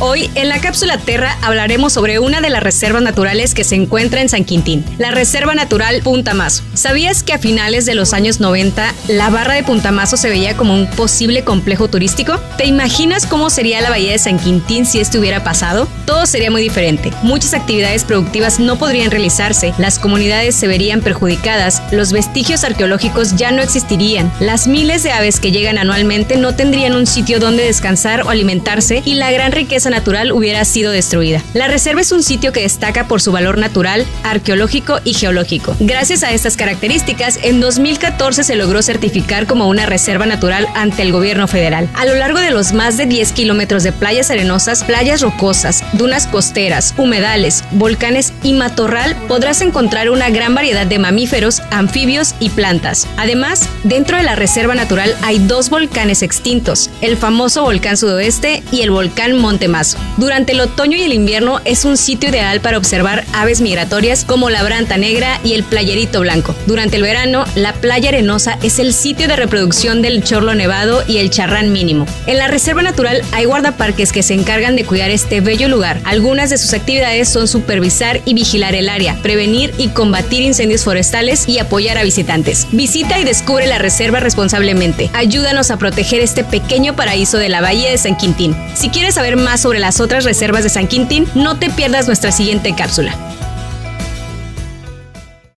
Hoy en la cápsula Terra hablaremos sobre una de las reservas naturales que se encuentra en San Quintín, la Reserva Natural Punta Mazo. ¿Sabías que a finales de los años 90 la barra de Punta Mazo se veía como un posible complejo turístico? ¿Te imaginas cómo sería la bahía de San Quintín si esto hubiera pasado? Todo sería muy diferente. Muchas actividades productivas no podrían realizarse, las comunidades se verían perjudicadas, los vestigios arqueológicos ya no existirían, las miles de aves que llegan anualmente no tendrían un sitio donde descansar o alimentarse y la gran riqueza natural hubiera sido destruida. La reserva es un sitio que destaca por su valor natural, arqueológico y geológico. Gracias a estas características, en 2014 se logró certificar como una reserva natural ante el gobierno federal. A lo largo de los más de 10 kilómetros de playas arenosas, playas rocosas, dunas costeras, humedales, volcanes y matorral, podrás encontrar una gran variedad de mamíferos, anfibios y plantas. Además, dentro de la reserva natural hay dos volcanes extintos, el famoso volcán sudoeste y el volcán Montemar durante el otoño y el invierno es un sitio ideal para observar aves migratorias como la branta negra y el playerito blanco. Durante el verano, la playa arenosa es el sitio de reproducción del chorlo nevado y el charrán mínimo. En la reserva natural hay guardaparques que se encargan de cuidar este bello lugar. Algunas de sus actividades son supervisar y vigilar el área, prevenir y combatir incendios forestales y apoyar a visitantes. Visita y descubre la reserva responsablemente. Ayúdanos a proteger este pequeño paraíso de la bahía de San Quintín. Si quieres saber más sobre sobre las otras reservas de San Quintín, no te pierdas nuestra siguiente cápsula.